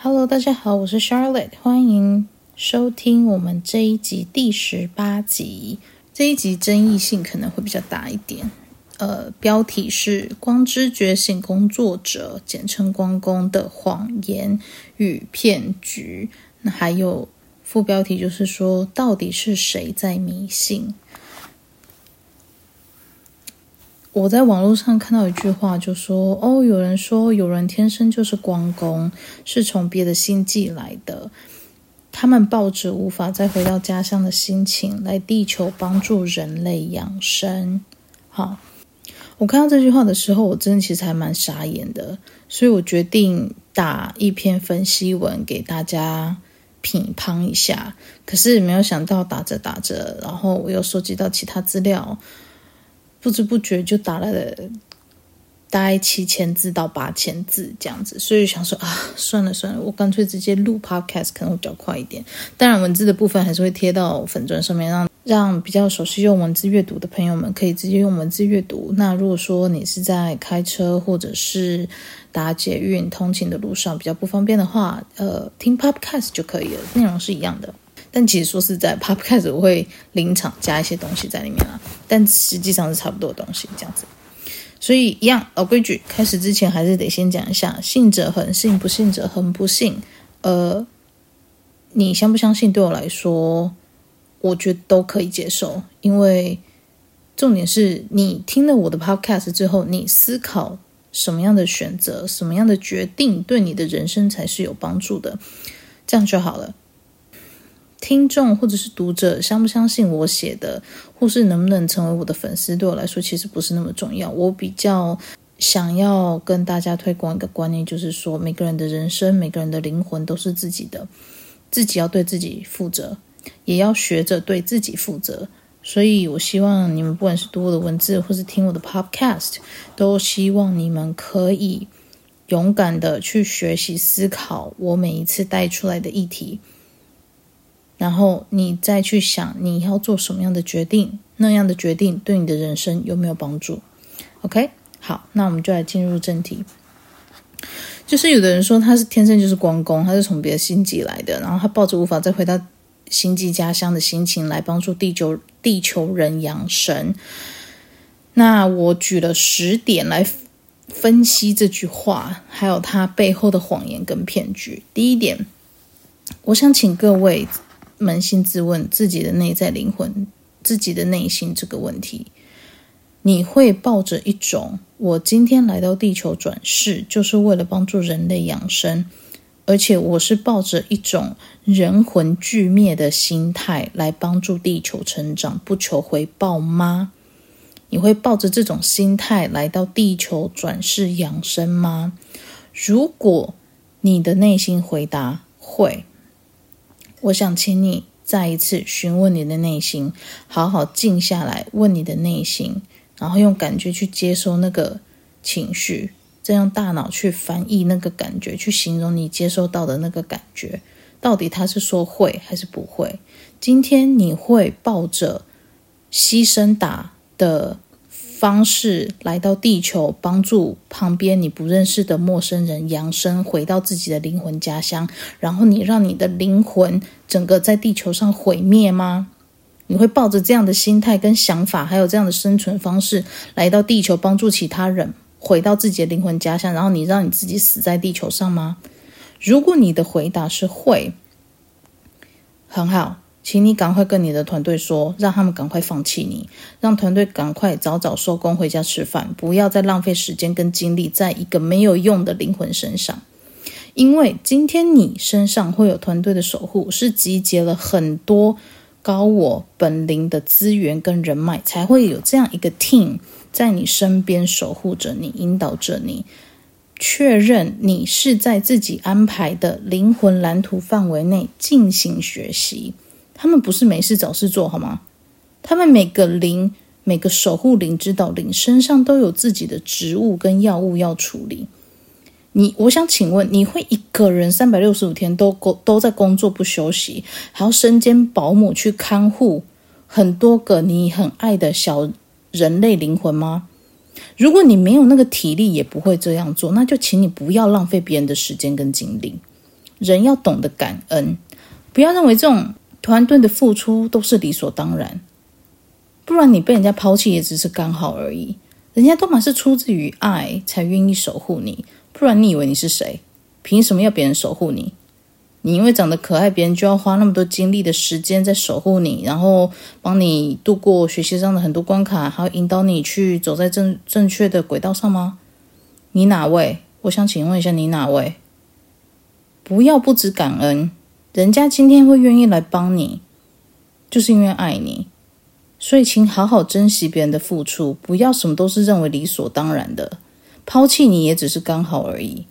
Hello，大家好，我是 Charlotte，欢迎收听我们这一集第十八集。这一集争议性可能会比较大一点。呃，标题是“光之觉醒工作者”，简称“光工”的谎言与骗局。那还有副标题就是说，到底是谁在迷信？我在网络上看到一句话，就说：“哦，有人说有人天生就是光工，是从别的星际来的。他们抱着无法再回到家乡的心情，来地球帮助人类养生。”好，我看到这句话的时候，我真的其实还蛮傻眼的，所以我决定打一篇分析文给大家品乓一下。可是没有想到打着打着，然后我又收集到其他资料。不知不觉就打了大概七千字到八千字这样子，所以想说啊，算了算了，我干脆直接录 podcast 可能会比较快一点。当然，文字的部分还是会贴到粉砖上面，让让比较熟悉用文字阅读的朋友们可以直接用文字阅读。那如果说你是在开车或者是搭捷运通勤的路上比较不方便的话，呃，听 podcast 就可以了，内容是一样的。但其实说是在，Podcast 我会临场加一些东西在里面啊，但实际上是差不多的东西这样子。所以一样老规矩，开始之前还是得先讲一下：信者恒信，不信者恒不信。呃，你相不相信对我来说，我觉得都可以接受，因为重点是你听了我的 Podcast 之后，你思考什么样的选择、什么样的决定，对你的人生才是有帮助的，这样就好了。听众或者是读者相不相信我写的，或是能不能成为我的粉丝，对我来说其实不是那么重要。我比较想要跟大家推广一个观念，就是说每个人的人生、每个人的灵魂都是自己的，自己要对自己负责，也要学着对自己负责。所以，我希望你们不管是读我的文字，或是听我的 Podcast，都希望你们可以勇敢的去学习思考我每一次带出来的议题。然后你再去想你要做什么样的决定，那样的决定对你的人生有没有帮助？OK，好，那我们就来进入正题。就是有的人说他是天生就是光工，他是从别的星际来的，然后他抱着无法再回到星际家乡的心情来帮助地球地球人养神。那我举了十点来分析这句话，还有他背后的谎言跟骗局。第一点，我想请各位。扪心自问自己的内在灵魂、自己的内心这个问题：你会抱着一种“我今天来到地球转世，就是为了帮助人类养生，而且我是抱着一种人魂俱灭的心态来帮助地球成长，不求回报吗？你会抱着这种心态来到地球转世养生吗？如果你的内心回答会。我想请你再一次询问你的内心，好好静下来问你的内心，然后用感觉去接收那个情绪，再用大脑去翻译那个感觉，去形容你接收到的那个感觉，到底他是说会还是不会？今天你会抱着牺牲打的方式来到地球，帮助旁边你不认识的陌生人扬升，回到自己的灵魂家乡，然后你让你的灵魂整个在地球上毁灭吗？你会抱着这样的心态跟想法，还有这样的生存方式来到地球，帮助其他人回到自己的灵魂家乡，然后你让你自己死在地球上吗？如果你的回答是会，很好。请你赶快跟你的团队说，让他们赶快放弃你，让团队赶快早早收工回家吃饭，不要再浪费时间跟精力在一个没有用的灵魂身上。因为今天你身上会有团队的守护，是集结了很多高我本灵的资源跟人脉，才会有这样一个 team 在你身边守护着你，引导着你，确认你是在自己安排的灵魂蓝图范围内进行学习。他们不是没事找事做好吗？他们每个灵、每个守护灵、指导灵身上都有自己的植物跟药物要处理。你，我想请问，你会一个人三百六十五天都工都在工作不休息，还要身兼保姆去看护很多个你很爱的小人类灵魂吗？如果你没有那个体力，也不会这样做，那就请你不要浪费别人的时间跟精力。人要懂得感恩，不要认为这种团队的付出都是理所当然，不然你被人家抛弃也只是刚好而已。人家都嘛是出自于爱才愿意守护你，不然你以为你是谁？凭什么要别人守护你？你因为长得可爱，别人就要花那么多精力的时间在守护你，然后帮你度过学习上的很多关卡，还要引导你去走在正正确的轨道上吗？你哪位？我想请问一下，你哪位？不要不知感恩，人家今天会愿意来帮你，就是因为爱你，所以请好好珍惜别人的付出，不要什么都是认为理所当然的，抛弃你也只是刚好而已。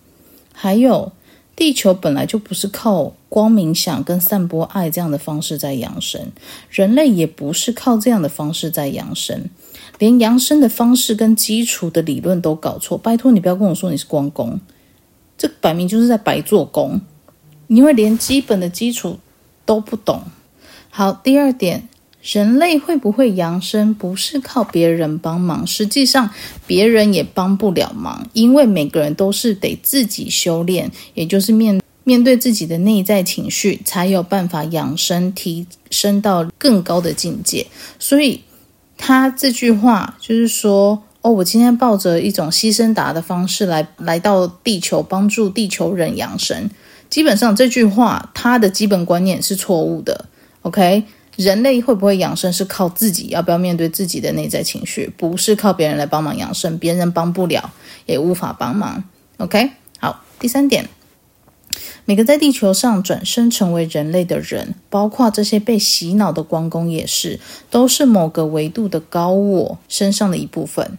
还有。地球本来就不是靠光冥想跟散播爱这样的方式在养生，人类也不是靠这样的方式在养生，连养生的方式跟基础的理论都搞错。拜托你不要跟我说你是光功，这摆明就是在白做工，因为连基本的基础都不懂。好，第二点。人类会不会扬升，不是靠别人帮忙，实际上别人也帮不了忙，因为每个人都是得自己修炼，也就是面面对自己的内在情绪，才有办法扬升，提升到更高的境界。所以他这句话就是说，哦，我今天抱着一种牺牲达的方式来来到地球，帮助地球人扬升。基本上这句话，它的基本观念是错误的。OK。人类会不会养生是靠自己，要不要面对自己的内在情绪，不是靠别人来帮忙养生，别人帮不了，也无法帮忙。OK，好，第三点，每个在地球上转生成为人类的人，包括这些被洗脑的光功也是，都是某个维度的高我身上的一部分。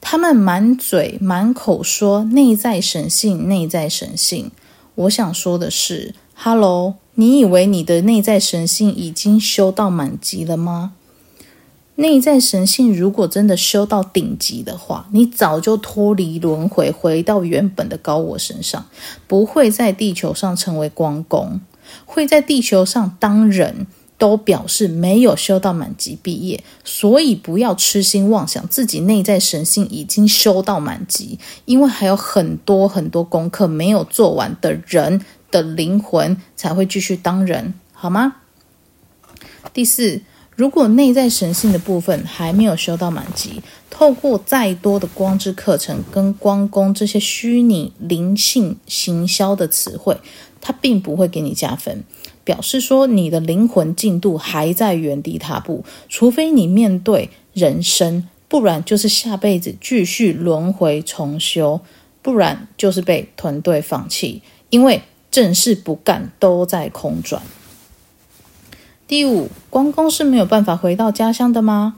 他们满嘴满口说内在神性，内在神性。我想说的是，Hello。你以为你的内在神性已经修到满级了吗？内在神性如果真的修到顶级的话，你早就脱离轮回，回到原本的高我身上，不会在地球上成为光工，会在地球上当人，都表示没有修到满级毕业。所以不要痴心妄想自己内在神性已经修到满级，因为还有很多很多功课没有做完的人。的灵魂才会继续当人，好吗？第四，如果内在神性的部分还没有修到满级，透过再多的光之课程跟光功这些虚拟灵性行销的词汇，它并不会给你加分，表示说你的灵魂进度还在原地踏步。除非你面对人生，不然就是下辈子继续轮回重修，不然就是被团队放弃，因为。正事不干，都在空转。第五，光功是没有办法回到家乡的吗？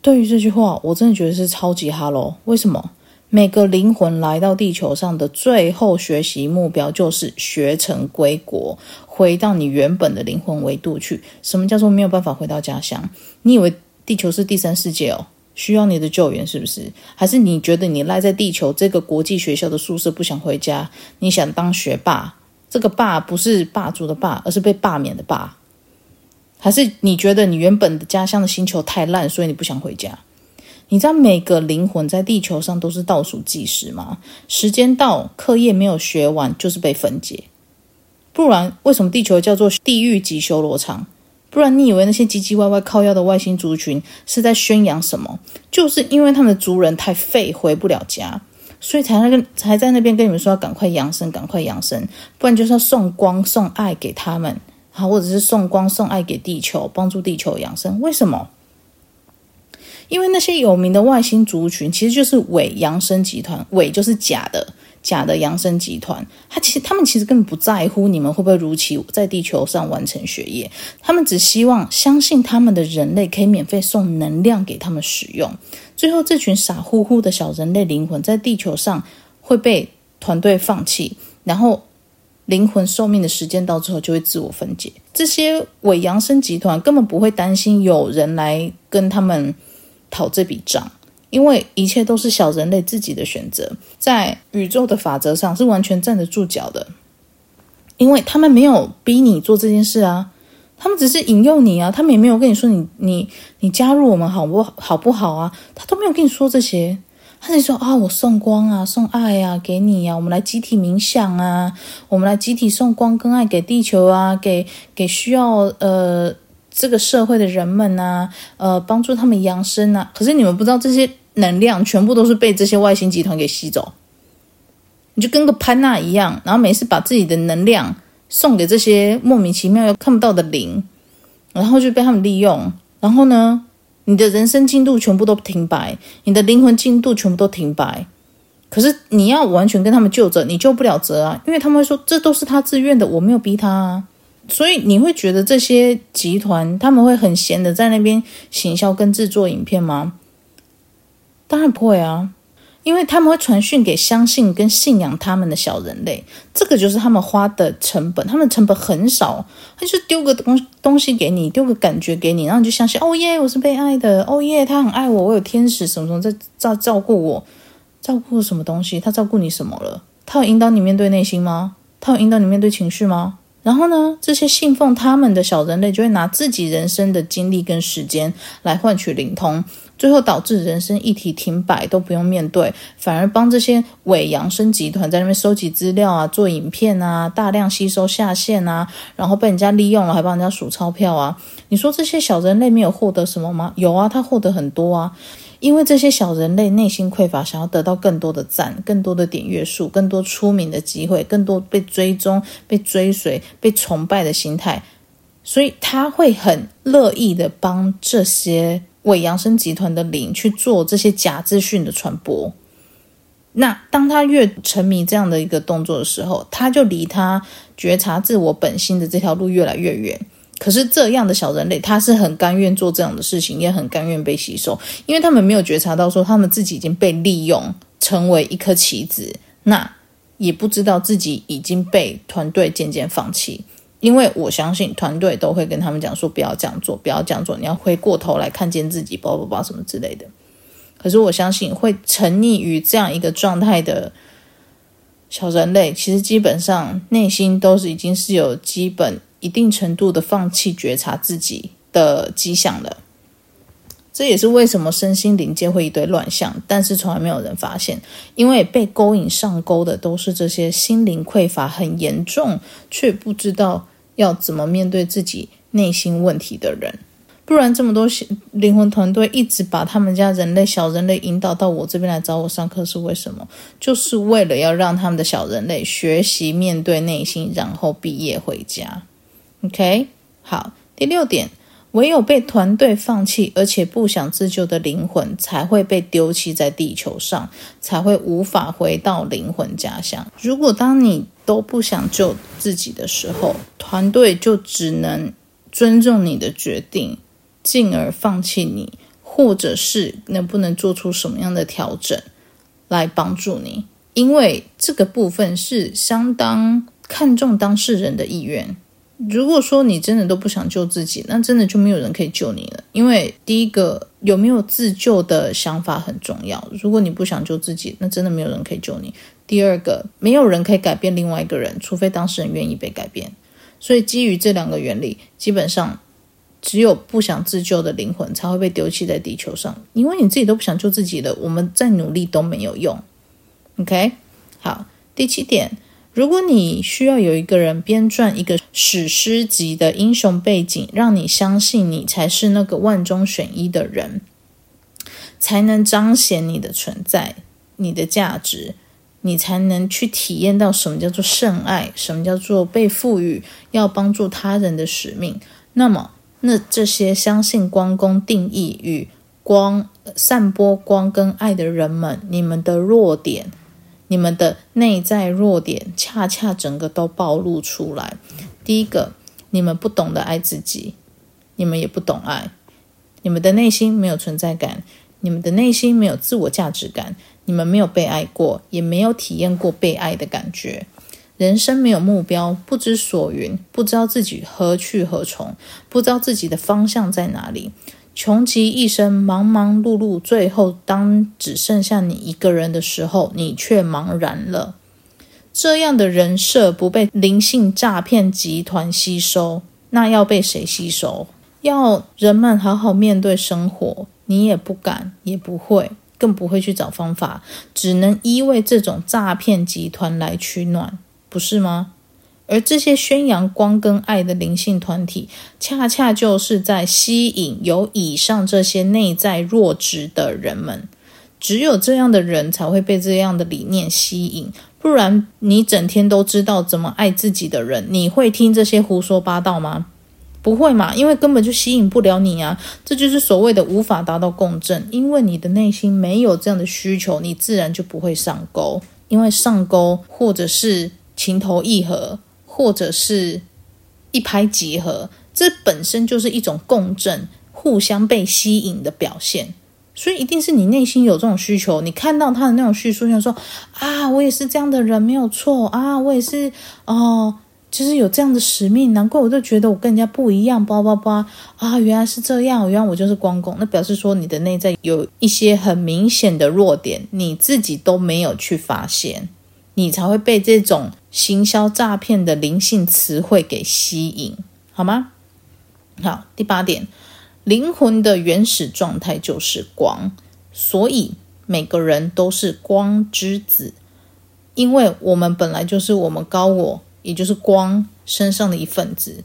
对于这句话，我真的觉得是超级哈喽。为什么？每个灵魂来到地球上的最后学习目标就是学成归国，回到你原本的灵魂维度去。什么叫做没有办法回到家乡？你以为地球是第三世界哦？需要你的救援是不是？还是你觉得你赖在地球这个国际学校的宿舍不想回家？你想当学霸？这个霸不是霸主的霸，而是被罢免的霸。还是你觉得你原本的家乡的星球太烂，所以你不想回家？你知道每个灵魂在地球上都是倒数计时吗？时间到，课业没有学完就是被分解。不然为什么地球叫做地狱级修罗场？不然你以为那些唧唧歪歪靠腰的外星族群是在宣扬什么？就是因为他们的族人太废，回不了家，所以才那个才在那边跟你们说要赶快扬升，赶快扬升，不然就是要送光送爱给他们，好，或者是送光送爱给地球，帮助地球扬升。为什么？因为那些有名的外星族群其实就是伪扬升集团，伪就是假的。假的扬升集团，他其实他们其实根本不在乎你们会不会如期在地球上完成学业，他们只希望相信他们的人类可以免费送能量给他们使用。最后，这群傻乎乎的小人类灵魂在地球上会被团队放弃，然后灵魂寿命的时间到之后就会自我分解。这些伪扬升集团根本不会担心有人来跟他们讨这笔账。因为一切都是小人类自己的选择，在宇宙的法则上是完全站得住脚的，因为他们没有逼你做这件事啊，他们只是引诱你啊，他们也没有跟你说你你你加入我们好不好不好啊，他都没有跟你说这些，他就说啊，我送光啊，送爱啊，给你啊，我们来集体冥想啊，我们来集体送光跟爱给地球啊，给给需要呃这个社会的人们啊，呃帮助他们扬升啊。可是你们不知道，这些能量全部都是被这些外星集团给吸走。你就跟个潘娜一样，然后每次把自己的能量送给这些莫名其妙又看不到的灵，然后就被他们利用，然后呢，你的人生进度全部都停摆，你的灵魂进度全部都停摆。可是你要完全跟他们就责，你救不了责啊，因为他们会说这都是他自愿的，我没有逼他啊。所以你会觉得这些集团他们会很闲的在那边行销跟制作影片吗？当然不会啊。因为他们会传讯给相信跟信仰他们的小人类，这个就是他们花的成本。他们成本很少，他就丢个东东西给你，丢个感觉给你，然后你就相信。哦耶，我是被爱的。哦耶，他很爱我，我有天使什么什么在照照顾我，照顾什么东西？他照顾你什么了？他有引导你面对内心吗？他有引导你面对情绪吗？然后呢，这些信奉他们的小人类就会拿自己人生的经历跟时间来换取灵通。最后导致人生议题停摆，都不用面对，反而帮这些伪扬升集团在那边收集资料啊，做影片啊，大量吸收下线啊，然后被人家利用了，还帮人家数钞票啊。你说这些小人类没有获得什么吗？有啊，他获得很多啊，因为这些小人类内心匮乏，想要得到更多的赞，更多的点阅数，更多出名的机会，更多被追踪、被追随、被崇拜的心态，所以他会很乐意的帮这些。伪扬升集团的灵去做这些假资讯的传播，那当他越沉迷这样的一个动作的时候，他就离他觉察自我本心的这条路越来越远。可是这样的小人类，他是很甘愿做这样的事情，也很甘愿被吸收，因为他们没有觉察到说他们自己已经被利用成为一颗棋子，那也不知道自己已经被团队渐渐放弃。因为我相信团队都会跟他们讲说，不要这样做，不要这样做，你要回过头来看见自己，包包包什么之类的。可是我相信会沉溺于这样一个状态的小人类，其实基本上内心都是已经是有基本一定程度的放弃觉察自己的迹象了。这也是为什么身心灵界会一堆乱象，但是从来没有人发现，因为被勾引上钩的都是这些心灵匮乏很严重，却不知道。要怎么面对自己内心问题的人？不然这么多灵魂团队一直把他们家人类小人类引导到我这边来找我上课，是为什么？就是为了要让他们的小人类学习面对内心，然后毕业回家。OK，好，第六点。唯有被团队放弃，而且不想自救的灵魂，才会被丢弃在地球上，才会无法回到灵魂家乡。如果当你都不想救自己的时候，团队就只能尊重你的决定，进而放弃你，或者是能不能做出什么样的调整来帮助你？因为这个部分是相当看重当事人的意愿。如果说你真的都不想救自己，那真的就没有人可以救你了。因为第一个有没有自救的想法很重要。如果你不想救自己，那真的没有人可以救你。第二个，没有人可以改变另外一个人，除非当事人愿意被改变。所以基于这两个原理，基本上只有不想自救的灵魂才会被丢弃在地球上。因为你自己都不想救自己了，我们再努力都没有用。OK，好，第七点。如果你需要有一个人编撰一个史诗级的英雄背景，让你相信你才是那个万中选一的人，才能彰显你的存在、你的价值，你才能去体验到什么叫做圣爱，什么叫做被赋予要帮助他人的使命。那么，那这些相信光攻定义与光散播光跟爱的人们，你们的弱点。你们的内在弱点恰恰整个都暴露出来。第一个，你们不懂得爱自己，你们也不懂爱，你们的内心没有存在感，你们的内心没有自我价值感，你们没有被爱过，也没有体验过被爱的感觉，人生没有目标，不知所云，不知道自己何去何从，不知道自己的方向在哪里。穷极一生，忙忙碌碌，最后当只剩下你一个人的时候，你却茫然了。这样的人设不被灵性诈骗集团吸收，那要被谁吸收？要人们好好面对生活，你也不敢，也不会。更不会去找方法，只能依偎这种诈骗集团来取暖，不是吗？而这些宣扬光跟爱的灵性团体，恰恰就是在吸引有以上这些内在弱质的人们。只有这样的人才会被这样的理念吸引，不然你整天都知道怎么爱自己的人，你会听这些胡说八道吗？不会嘛，因为根本就吸引不了你啊！这就是所谓的无法达到共振，因为你的内心没有这样的需求，你自然就不会上钩，因为上钩或者是情投意合。或者是一拍即合，这本身就是一种共振，互相被吸引的表现。所以一定是你内心有这种需求，你看到他的那种叙述，想说啊，我也是这样的人，没有错啊，我也是哦，就是有这样的使命，难怪我就觉得我跟人家不一样，叭叭叭啊，原来是这样，原来我就是光公，那表示说你的内在有一些很明显的弱点，你自己都没有去发现。你才会被这种行销诈骗的灵性词汇给吸引，好吗？好，第八点，灵魂的原始状态就是光，所以每个人都是光之子，因为我们本来就是我们高我，也就是光身上的一份子。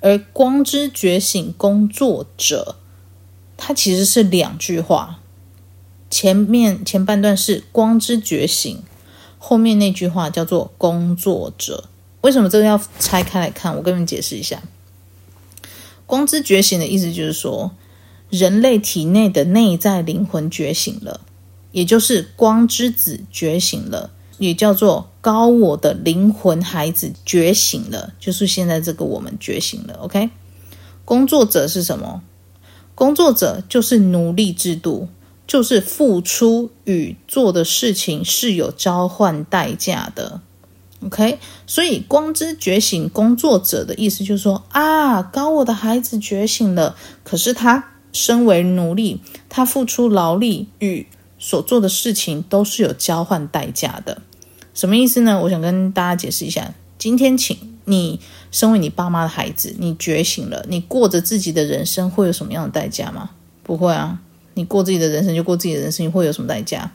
而光之觉醒工作者，它其实是两句话，前面前半段是光之觉醒。后面那句话叫做“工作者”，为什么这个要拆开来看？我跟你们解释一下。光之觉醒的意思就是说，人类体内的内在灵魂觉醒了，也就是光之子觉醒了，也叫做高我的灵魂孩子觉醒了，就是现在这个我们觉醒了。OK，工作者是什么？工作者就是奴隶制度。就是付出与做的事情是有交换代价的，OK？所以光之觉醒工作者的意思就是说啊，高我的孩子觉醒了，可是他身为奴隶，他付出劳力与所做的事情都是有交换代价的。什么意思呢？我想跟大家解释一下。今天，请你身为你爸妈的孩子，你觉醒了，你过着自己的人生，会有什么样的代价吗？不会啊。你过自己的人生就过自己的人生，你会有什么代价？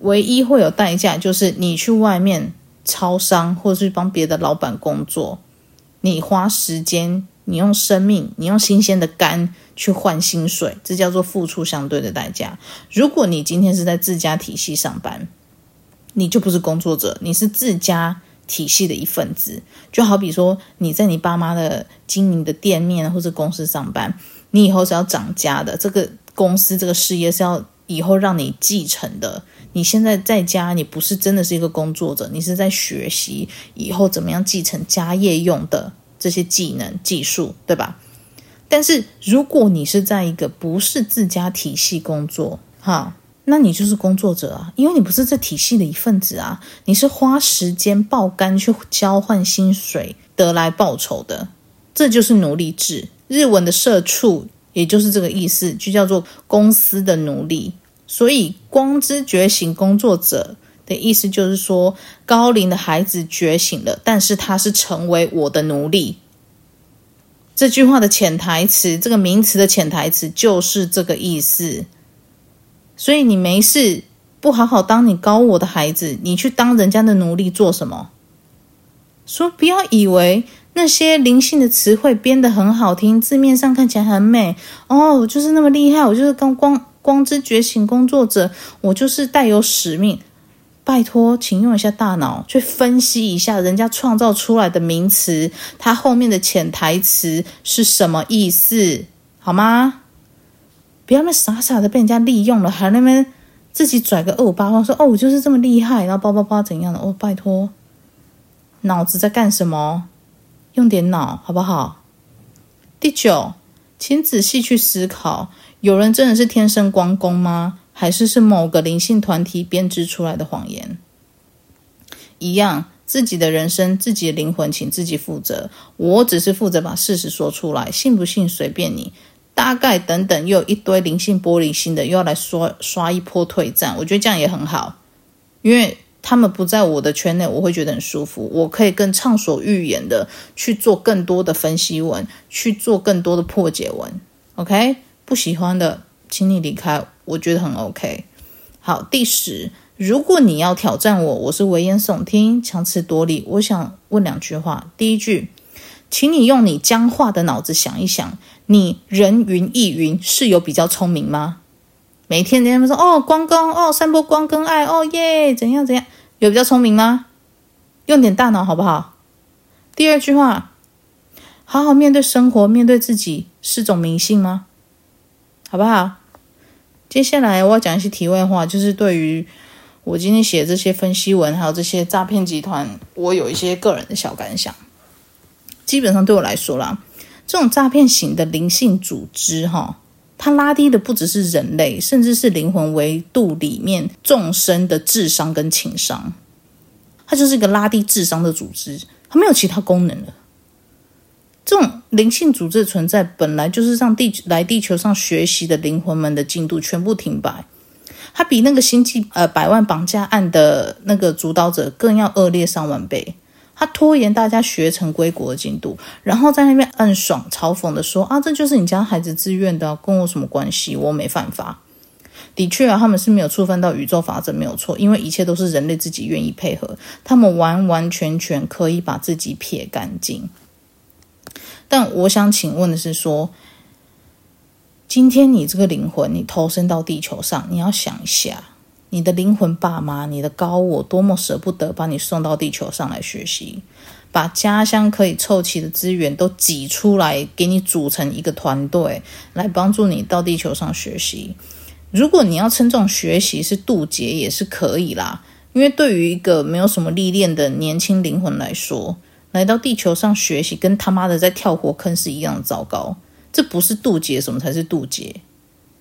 唯一会有代价就是你去外面超商，或者是帮别的老板工作，你花时间，你用生命，你用新鲜的肝去换薪水，这叫做付出相对的代价。如果你今天是在自家体系上班，你就不是工作者，你是自家体系的一份子。就好比说你在你爸妈的经营的店面或者公司上班，你以后是要长家的这个。公司这个事业是要以后让你继承的。你现在在家，你不是真的是一个工作者，你是在学习以后怎么样继承家业用的这些技能、技术，对吧？但是如果你是在一个不是自家体系工作，哈，那你就是工作者啊，因为你不是这体系的一份子啊，你是花时间爆肝去交换薪水得来报酬的，这就是奴隶制。日文的社畜。也就是这个意思，就叫做公司的奴隶。所以，光之觉醒工作者的意思就是说，高龄的孩子觉醒了，但是他是成为我的奴隶。这句话的潜台词，这个名词的潜台词就是这个意思。所以，你没事不好好当你高我的孩子，你去当人家的奴隶做什么？说不要以为。那些灵性的词汇编得很好听，字面上看起来很美哦，就是那么厉害，我就是光光光之觉醒工作者，我就是带有使命。拜托，请用一下大脑去分析一下人家创造出来的名词，它后面的潜台词是什么意思，好吗？不要那傻傻的被人家利用了，还那边自己拽个二五八万说哦，我就是这么厉害，然后叭叭叭怎样的哦，拜托，脑子在干什么？用点脑好不好？第九，请仔细去思考：有人真的是天生光公吗？还是是某个灵性团体编织出来的谎言？一样，自己的人生、自己的灵魂，请自己负责。我只是负责把事实说出来，信不信随便你。大概等等，又有一堆灵性玻璃心的，又要来刷刷一波退战。我觉得这样也很好，因为。他们不在我的圈内，我会觉得很舒服。我可以更畅所欲言的去做更多的分析文，去做更多的破解文。OK，不喜欢的，请你离开。我觉得很 OK。好，第十，如果你要挑战我，我是危言耸听、强词夺理。我想问两句话。第一句，请你用你僵化的脑子想一想，你人云亦云是有比较聪明吗？每天人家们说哦，光公哦，散播光跟爱哦耶，怎样怎样，有比较聪明吗？用点大脑好不好？第二句话，好好面对生活，面对自己是种迷信吗？好不好？接下来我要讲一些题外话，就是对于我今天写这些分析文，还有这些诈骗集团，我有一些个人的小感想。基本上对我来说啦，这种诈骗型的灵性组织，哈。它拉低的不只是人类，甚至是灵魂维度里面众生的智商跟情商。它就是一个拉低智商的组织，它没有其他功能了。这种灵性组织的存在，本来就是让地来地球上学习的灵魂们的进度全部停摆。它比那个星际呃百万绑架案的那个主导者更要恶劣上万倍。他拖延大家学成归国的进度，然后在那边暗爽嘲讽的说：“啊，这就是你家孩子自愿的，跟我什么关系？我没犯法。”的确啊，他们是没有触犯到宇宙法则，没有错，因为一切都是人类自己愿意配合，他们完完全全可以把自己撇干净。但我想请问的是说，今天你这个灵魂，你投身到地球上，你要想一下。你的灵魂爸妈，你的高我，多么舍不得把你送到地球上来学习，把家乡可以凑齐的资源都挤出来，给你组成一个团队，来帮助你到地球上学习。如果你要称这种学习是渡劫，也是可以啦。因为对于一个没有什么历练的年轻灵魂来说，来到地球上学习，跟他妈的在跳火坑是一样糟糕。这不是渡劫，什么才是渡劫？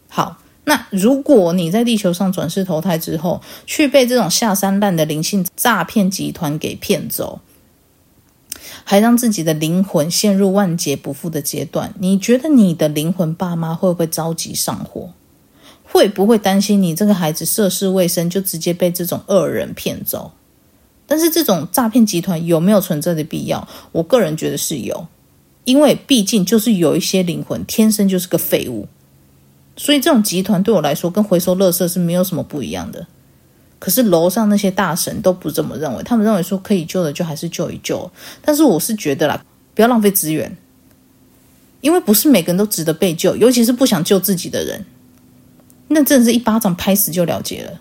好。那如果你在地球上转世投胎之后，却被这种下三滥的灵性诈骗集团给骗走，还让自己的灵魂陷入万劫不复的阶段，你觉得你的灵魂爸妈会不会着急上火？会不会担心你这个孩子涉世未深就直接被这种恶人骗走？但是这种诈骗集团有没有存在的必要？我个人觉得是有，因为毕竟就是有一些灵魂天生就是个废物。所以这种集团对我来说跟回收垃圾是没有什么不一样的。可是楼上那些大神都不这么认为，他们认为说可以救的就还是救一救。但是我是觉得啦，不要浪费资源，因为不是每个人都值得被救，尤其是不想救自己的人，那真的是一巴掌拍死就了结了，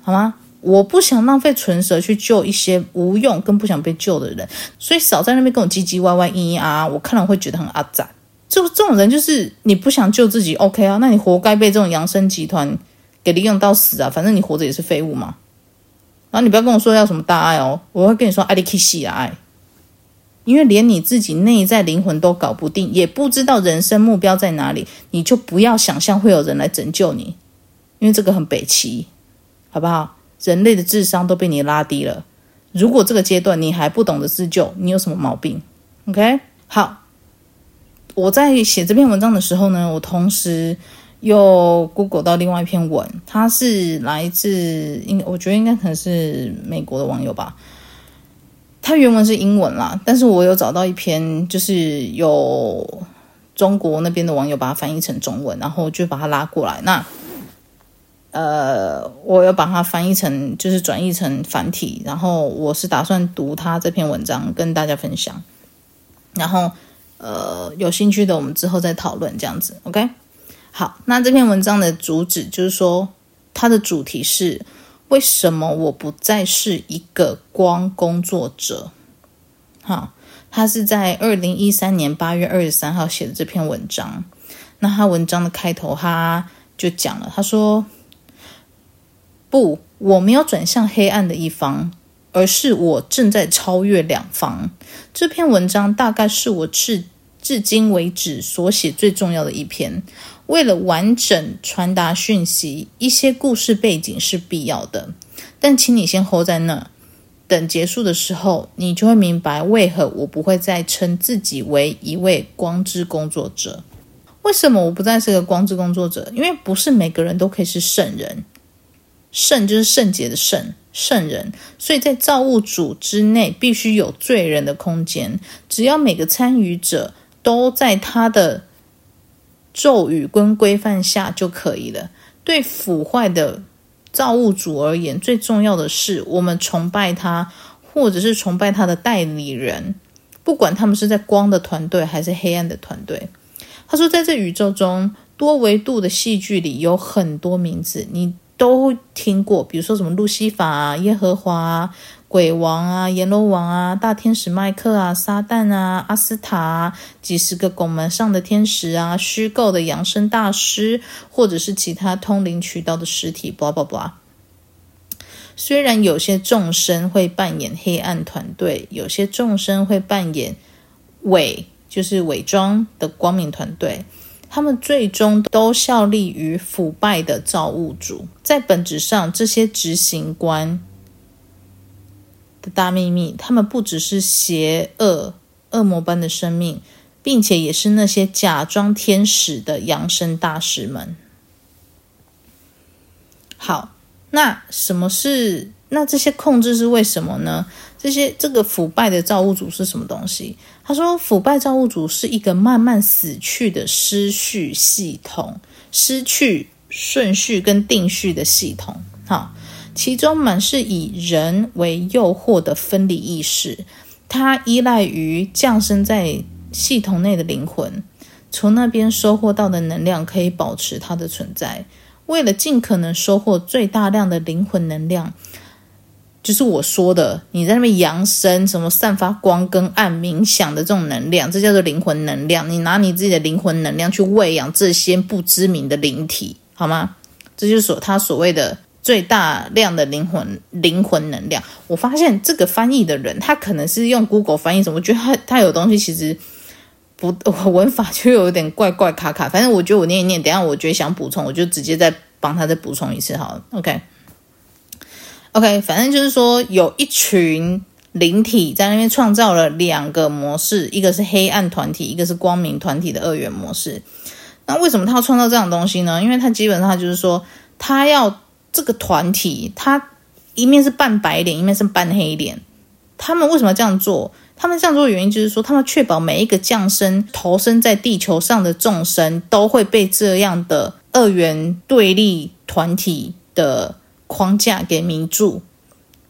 好吗？我不想浪费唇舌去救一些无用跟不想被救的人，所以少在那边跟我唧唧歪歪咿咿啊啊，我看了会觉得很阿杂。就这种人，就是你不想救自己，OK 啊？那你活该被这种扬升集团给利用到死啊！反正你活着也是废物嘛。然后你不要跟我说要什么大爱哦，我会跟你说爱你去死啊爱！因为连你自己内在灵魂都搞不定，也不知道人生目标在哪里，你就不要想象会有人来拯救你，因为这个很北齐，好不好？人类的智商都被你拉低了。如果这个阶段你还不懂得自救，你有什么毛病？OK，好。我在写这篇文章的时候呢，我同时又 Google 到另外一篇文，它是来自应，我觉得应该可能是美国的网友吧。它原文是英文啦，但是我有找到一篇，就是有中国那边的网友把它翻译成中文，然后就把它拉过来。那呃，我要把它翻译成，就是转译成繁体，然后我是打算读它这篇文章跟大家分享，然后。呃，有兴趣的我们之后再讨论这样子，OK？好，那这篇文章的主旨就是说，它的主题是为什么我不再是一个光工作者？好，他是在二零一三年八月二十三号写的这篇文章。那他文章的开头他就讲了，他说：“不，我没有转向黑暗的一方。”而是我正在超越两方。这篇文章大概是我至至今为止所写最重要的一篇。为了完整传达讯息，一些故事背景是必要的。但请你先 hold 在那，等结束的时候，你就会明白为何我不会再称自己为一位光之工作者。为什么我不再是个光之工作者？因为不是每个人都可以是圣人。圣就是圣洁的圣。圣人，所以在造物主之内必须有罪人的空间。只要每个参与者都在他的咒语跟规范下就可以了。对腐坏的造物主而言，最重要的是我们崇拜他，或者是崇拜他的代理人，不管他们是在光的团队还是黑暗的团队。他说，在这宇宙中，多维度的戏剧里有很多名字，你都听过，比如说什么路西法啊、耶和华啊、鬼王啊、阎罗王啊、大天使麦克啊、撒旦啊、阿斯塔啊、几十个拱门上的天使啊、虚构的养生大师，或者是其他通灵渠道的实体，blah blah blah。虽然有些众生会扮演黑暗团队，有些众生会扮演伪，就是伪装的光明团队。他们最终都效力于腐败的造物主。在本质上，这些执行官的大秘密，他们不只是邪恶、恶魔般的生命，并且也是那些假装天使的扬升大师们。好，那什么是？那这些控制是为什么呢？这些这个腐败的造物主是什么东西？他说，腐败造物主是一个慢慢死去的失序系统，失去顺序跟定序的系统。好，其中满是以人为诱惑的分离意识，它依赖于降生在系统内的灵魂，从那边收获到的能量可以保持它的存在。为了尽可能收获最大量的灵魂能量。就是我说的，你在那边扬升，什么散发光跟暗冥想的这种能量，这叫做灵魂能量。你拿你自己的灵魂能量去喂养这些不知名的灵体，好吗？这就是说他所谓的最大量的灵魂灵魂能量。我发现这个翻译的人，他可能是用 Google 翻译什么，我觉得他他有东西其实不我文法就有点怪怪卡卡。反正我觉得我念一念，等下我觉得想补充，我就直接再帮他再补充一次好了。OK。OK，反正就是说，有一群灵体在那边创造了两个模式，一个是黑暗团体，一个是光明团体的二元模式。那为什么他要创造这样东西呢？因为他基本上就是说，他要这个团体，他一面是半白脸，一面是半黑脸。他们为什么要这样做？他们这样做的原因就是说，他们确保每一个降生、投生在地球上的众生都会被这样的二元对立团体的。框架给迷住，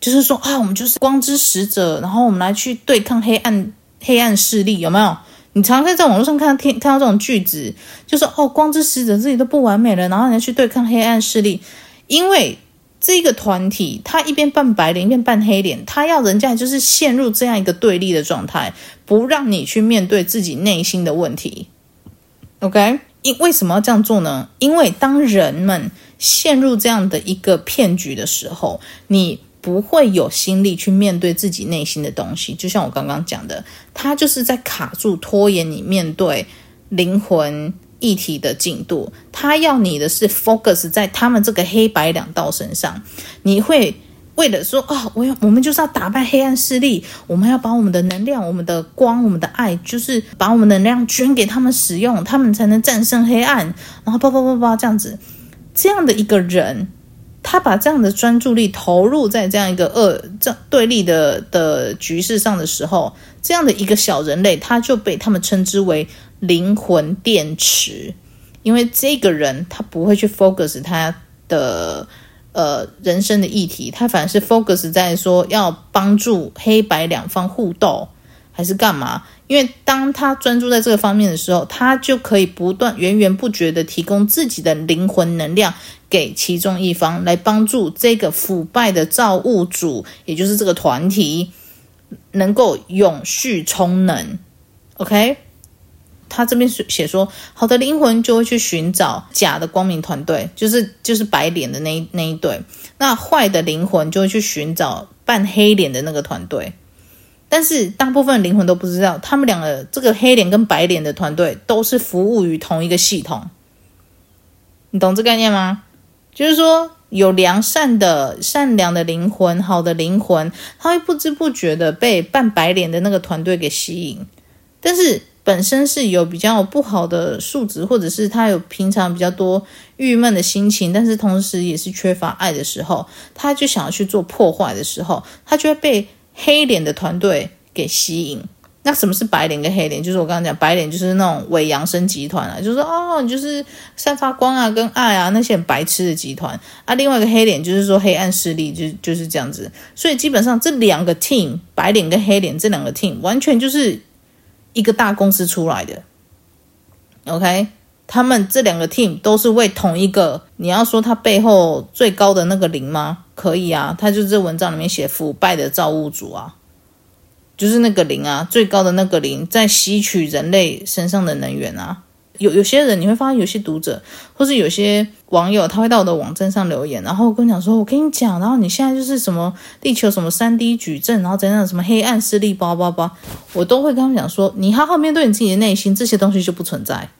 就是说啊，我们就是光之使者，然后我们来去对抗黑暗黑暗势力，有没有？你常常在网络上看到听看到这种句子，就是哦，光之使者自己都不完美了，然后你要去对抗黑暗势力，因为这个团体他一边扮白脸，一边扮黑脸，他要人家就是陷入这样一个对立的状态，不让你去面对自己内心的问题。OK，因为什么要这样做呢？因为当人们陷入这样的一个骗局的时候，你不会有心力去面对自己内心的东西。就像我刚刚讲的，他就是在卡住、拖延你面对灵魂议题的进度。他要你的是 focus 在他们这个黑白两道身上。你会为了说啊、哦，我要我们就是要打败黑暗势力，我们要把我们的能量、我们的光、我们的爱，就是把我们能量捐给他们使用，他们才能战胜黑暗。然后叭叭叭叭这样子。这样的一个人，他把这样的专注力投入在这样一个恶、这对立的的局势上的时候，这样的一个小人类，他就被他们称之为灵魂电池，因为这个人他不会去 focus 他的呃人生的议题，他反而是 focus 在说要帮助黑白两方互斗，还是干嘛？因为当他专注在这个方面的时候，他就可以不断源源不绝的提供自己的灵魂能量给其中一方，来帮助这个腐败的造物主，也就是这个团体，能够永续充能。OK，他这边是写说，好的灵魂就会去寻找假的光明团队，就是就是白脸的那一那一对；那坏的灵魂就会去寻找扮黑脸的那个团队。但是大部分灵魂都不知道，他们两个这个黑脸跟白脸的团队都是服务于同一个系统。你懂这概念吗？就是说，有良善的、善良的灵魂，好的灵魂，他会不知不觉的被扮白脸的那个团队给吸引。但是本身是有比较不好的素质，或者是他有平常比较多郁闷的心情，但是同时也是缺乏爱的时候，他就想要去做破坏的时候，他就会被。黑脸的团队给吸引，那什么是白脸跟黑脸？就是我刚刚讲，白脸就是那种伪阳生集团啊，就是说哦，你就是散发光啊、跟爱啊那些白痴的集团啊。另外一个黑脸就是说黑暗势力，就就是这样子。所以基本上这两个 team，白脸跟黑脸这两个 team，完全就是一个大公司出来的。OK，他们这两个 team 都是为同一个。你要说他背后最高的那个灵吗？可以啊，他就是这文章里面写腐败的造物主啊。就是那个灵啊，最高的那个灵在吸取人类身上的能源啊。有有些人你会发现，有些读者或是有些网友，他会到我的网站上留言，然后跟我讲说：“我跟你讲，然后你现在就是什么地球什么三 D 矩阵，然后怎样什么黑暗势力，叭叭叭。”我都会跟他们讲说：“你好好面对你自己的内心，这些东西就不存在。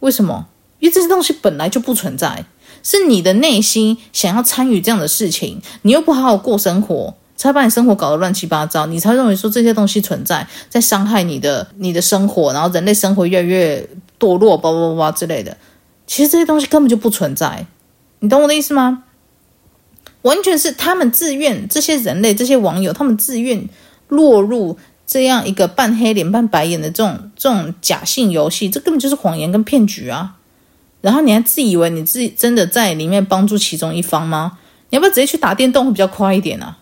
为什么？因为这些东西本来就不存在，是你的内心想要参与这样的事情，你又不好好过生活。”才把你生活搞得乱七八糟，你才认为说这些东西存在，在伤害你的你的生活，然后人类生活越来越堕落，叭叭叭之类的。其实这些东西根本就不存在，你懂我的意思吗？完全是他们自愿，这些人类、这些网友，他们自愿落入这样一个半黑脸半白眼的这种这种假性游戏，这根本就是谎言跟骗局啊！然后你还自以为你自己真的在里面帮助其中一方吗？你要不要直接去打电动会比较快一点啊？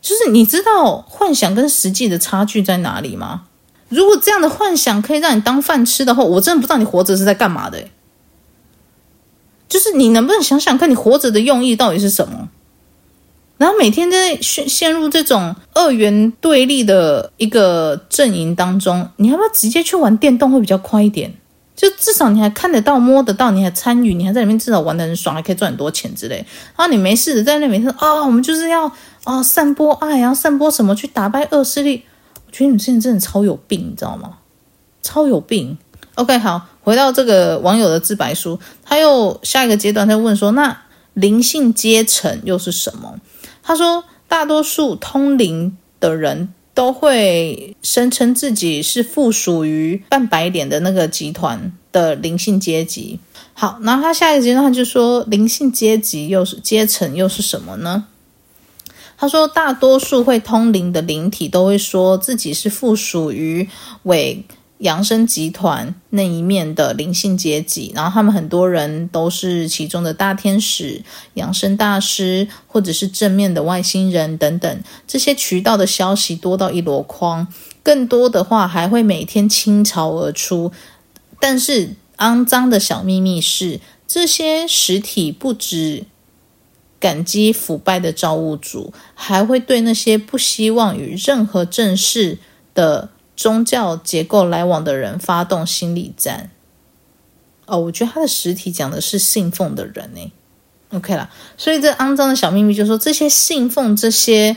就是你知道幻想跟实际的差距在哪里吗？如果这样的幻想可以让你当饭吃的话，我真的不知道你活着是在干嘛的。就是你能不能想想看你活着的用意到底是什么？然后每天在陷陷入这种二元对立的一个阵营当中，你要不要直接去玩电动会比较快一点？就至少你还看得到、摸得到，你还参与，你还在里面至少玩得很爽，还可以赚很多钱之类。然后你没事的在那边说啊，我们就是要啊散播爱，然后散播什么去打败恶势力。我觉得你们之前真的超有病，你知道吗？超有病。OK，好，回到这个网友的自白书，他又下一个阶段在问说，那灵性阶层又是什么？他说，大多数通灵的人。都会声称自己是附属于半白脸的那个集团的灵性阶级。好，那他下一个阶段就说，灵性阶级又是阶层又是什么呢？他说，大多数会通灵的灵体都会说自己是附属于伪。扬升集团那一面的灵性阶级，然后他们很多人都是其中的大天使、扬升大师，或者是正面的外星人等等。这些渠道的消息多到一箩筐，更多的话还会每天倾巢而出。但是肮脏的小秘密是，这些实体不止感激腐败的造物主，还会对那些不希望与任何正式的。宗教结构来往的人发动心理战。哦，我觉得他的实体讲的是信奉的人呢。OK 啦，所以这肮脏的小秘密就是说，这些信奉这些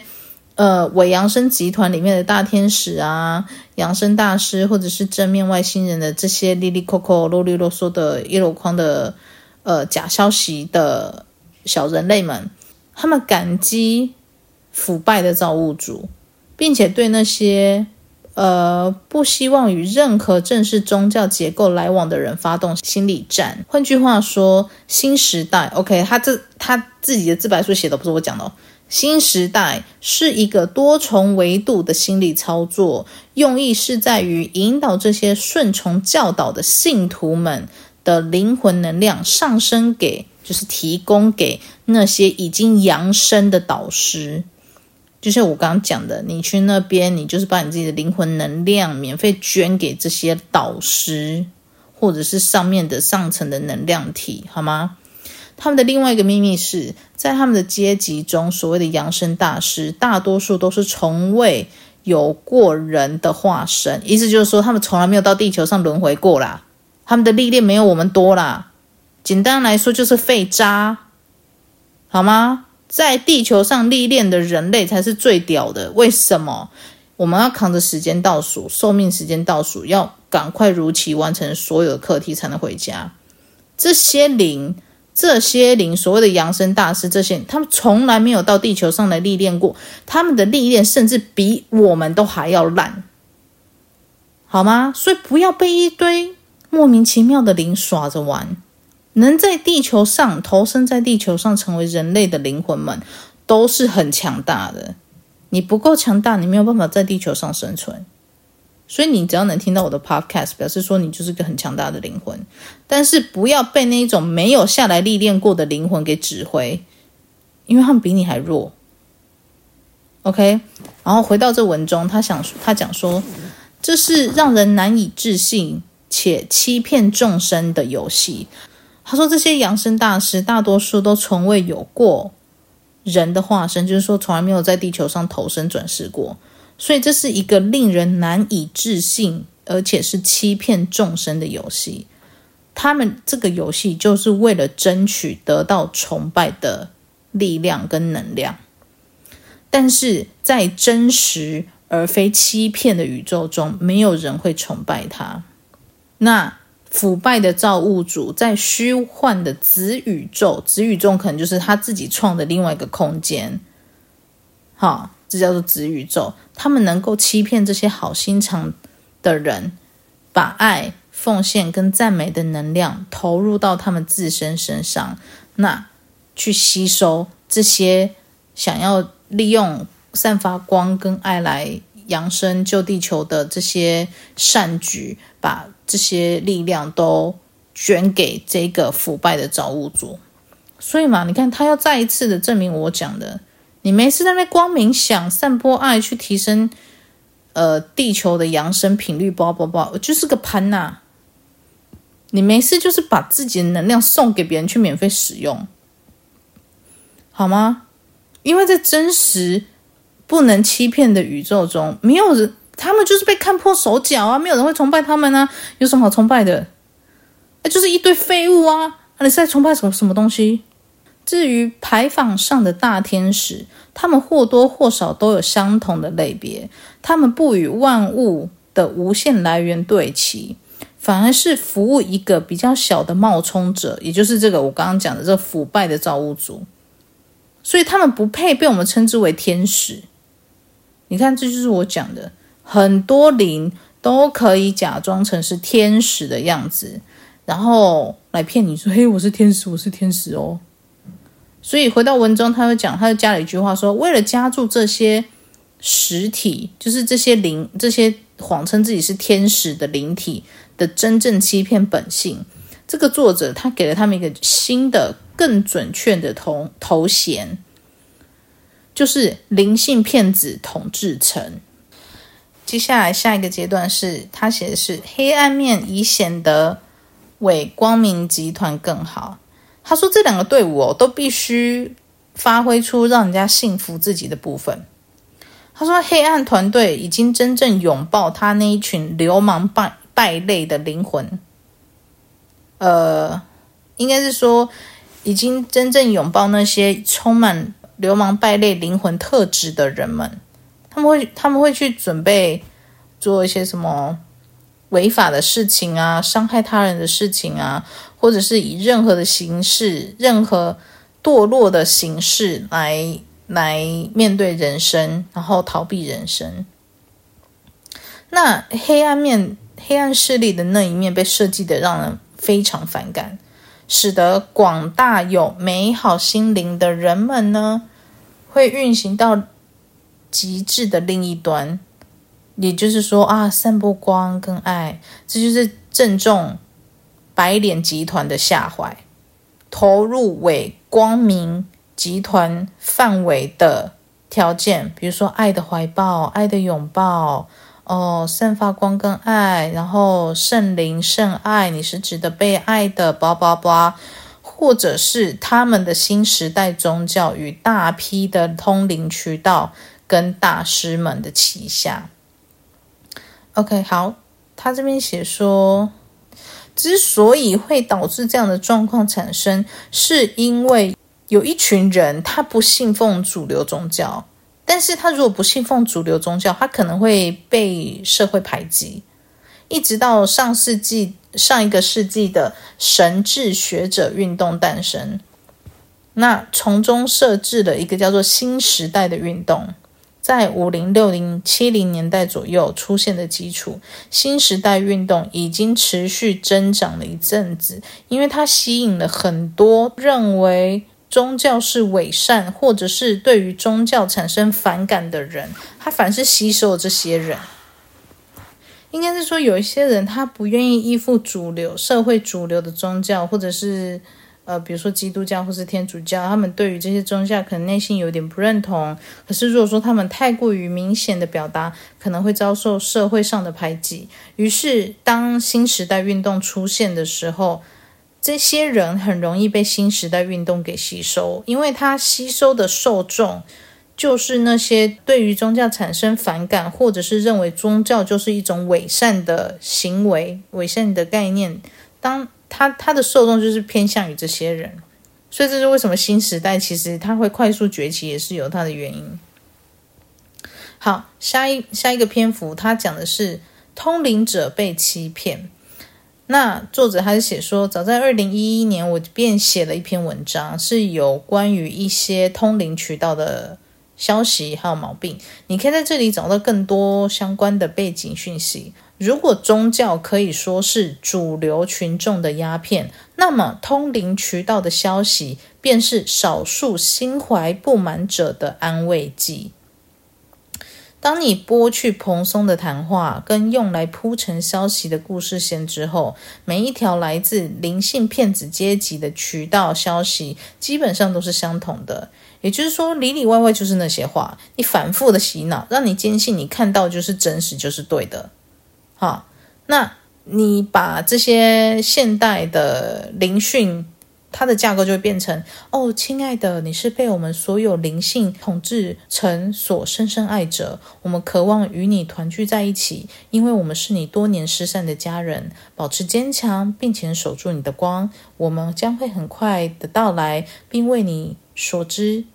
呃伪扬升集团里面的大天使啊、扬升大师或者是正面外星人的这些利利扣扣、啰里啰嗦的一箩筐的呃假消息的小人类们，他们感激腐败的造物主，并且对那些。呃，不希望与任何正式宗教结构来往的人发动心理战。换句话说，新时代，OK，他这他自己的自白书写的不是我讲的哦。新时代是一个多重维度的心理操作，用意是在于引导这些顺从教导的信徒们的灵魂能量上升给，就是提供给那些已经扬升的导师。就像我刚刚讲的，你去那边，你就是把你自己的灵魂能量免费捐给这些导师，或者是上面的上层的能量体，好吗？他们的另外一个秘密是在他们的阶级中，所谓的扬升大师，大多数都是从未有过人的化身，意思就是说，他们从来没有到地球上轮回过啦，他们的历练没有我们多啦。简单来说，就是废渣，好吗？在地球上历练的人类才是最屌的。为什么？我们要扛着时间倒数，寿命时间倒数，要赶快如期完成所有的课题才能回家。这些灵，这些灵，所谓的扬升大师，这些他们从来没有到地球上来历练过，他们的历练甚至比我们都还要烂，好吗？所以不要被一堆莫名其妙的灵耍着玩。能在地球上投生在地球上成为人类的灵魂们，都是很强大的。你不够强大，你没有办法在地球上生存。所以你只要能听到我的 podcast，表示说你就是个很强大的灵魂。但是不要被那一种没有下来历练过的灵魂给指挥，因为他们比你还弱。OK，然后回到这文中，他想他讲说，这是让人难以置信且欺骗众生的游戏。他说这些扬升大师大多数都从未有过人的化身，就是说从来没有在地球上投生转世过。所以这是一个令人难以置信，而且是欺骗众生的游戏。他们这个游戏就是为了争取得到崇拜的力量跟能量，但是在真实而非欺骗的宇宙中，没有人会崇拜他。那腐败的造物主在虚幻的子宇宙，子宇宙可能就是他自己创的另外一个空间。好。这叫做子宇宙，他们能够欺骗这些好心肠的人，把爱、奉献跟赞美的能量投入到他们自身身上，那去吸收这些想要利用散发光跟爱来扬升救地球的这些善举，把这些力量都捐给这个腐败的造物主。所以嘛，你看他要再一次的证明我讲的。你没事在那光明想、散播爱，去提升呃地球的扬升频率，包包包，就是个潘呐。你没事就是把自己的能量送给别人去免费使用，好吗？因为在真实不能欺骗的宇宙中，没有人，他们就是被看破手脚啊，没有人会崇拜他们啊，有什么好崇拜的？那就是一堆废物啊！你是在崇拜什么什么东西？至于牌坊上的大天使，他们或多或少都有相同的类别，他们不与万物的无限来源对齐，反而是服务一个比较小的冒充者，也就是这个我刚刚讲的这腐败的造物主，所以他们不配被我们称之为天使。你看，这就是我讲的，很多灵都可以假装成是天使的样子，然后来骗你说：“嘿，我是天使，我是天使哦。”所以回到文中，他会讲，他就加了一句话说：“为了加注这些实体，就是这些灵，这些谎称自己是天使的灵体的真正欺骗本性。”这个作者他给了他们一个新的、更准确的头头衔，就是灵性骗子统治层。接下来下一个阶段是他写的是黑暗面已显得为光明集团更好。他说：“这两个队伍哦，都必须发挥出让人家信服自己的部分。”他说：“黑暗团队已经真正拥抱他那一群流氓败败类的灵魂。呃，应该是说，已经真正拥抱那些充满流氓败类灵魂特质的人们。他们会，他们会去准备做一些什么违法的事情啊，伤害他人的事情啊。”或者是以任何的形式、任何堕落的形式来来面对人生，然后逃避人生。那黑暗面、黑暗势力的那一面被设计得让人非常反感，使得广大有美好心灵的人们呢，会运行到极致的另一端。也就是说啊，散播光跟爱，这就是正中。白脸集团的下怀，投入伪光明集团范围的条件，比如说爱的怀抱、爱的拥抱，哦，散发光跟爱，然后圣灵圣爱，你是值得被爱的，叭叭叭，或者是他们的新时代宗教与大批的通灵渠道跟大师们的旗下。OK，好，他这边写说。之所以会导致这样的状况产生，是因为有一群人他不信奉主流宗教，但是他如果不信奉主流宗教，他可能会被社会排挤。一直到上世纪上一个世纪的神智学者运动诞生，那从中设置了一个叫做新时代的运动。在五零、六零、七零年代左右出现的基础，新时代运动已经持续增长了一阵子，因为它吸引了很多认为宗教是伪善，或者是对于宗教产生反感的人，他凡是吸收了这些人。应该是说，有一些人他不愿意依附主流社会主流的宗教，或者是呃，比如说基督教或是天主教，他们对于这些宗教可能内心有点不认同。可是如果说他们太过于明显的表达，可能会遭受社会上的排挤。于是，当新时代运动出现的时候，这些人很容易被新时代运动给吸收，因为他吸收的受众。就是那些对于宗教产生反感，或者是认为宗教就是一种伪善的行为、伪善的概念，当他他的受众就是偏向于这些人，所以这是为什么新时代其实它会快速崛起，也是有它的原因。好，下一下一个篇幅，他讲的是通灵者被欺骗。那作者还是写说，早在二零一一年，我便写了一篇文章，是有关于一些通灵渠道的。消息还有毛病，你可以在这里找到更多相关的背景讯息。如果宗教可以说是主流群众的鸦片，那么通灵渠道的消息便是少数心怀不满者的安慰剂。当你剥去蓬松的谈话跟用来铺陈消息的故事线之后，每一条来自灵性骗子阶级的渠道消息基本上都是相同的。也就是说，里里外外就是那些话，你反复的洗脑，让你坚信你看到就是真实，就是对的。好，那你把这些现代的灵讯，它的架构就会变成：哦，亲爱的，你是被我们所有灵性统治层所深深爱着，我们渴望与你团聚在一起，因为我们是你多年失散的家人。保持坚强，并且守住你的光，我们将会很快的到来，并为你。所知，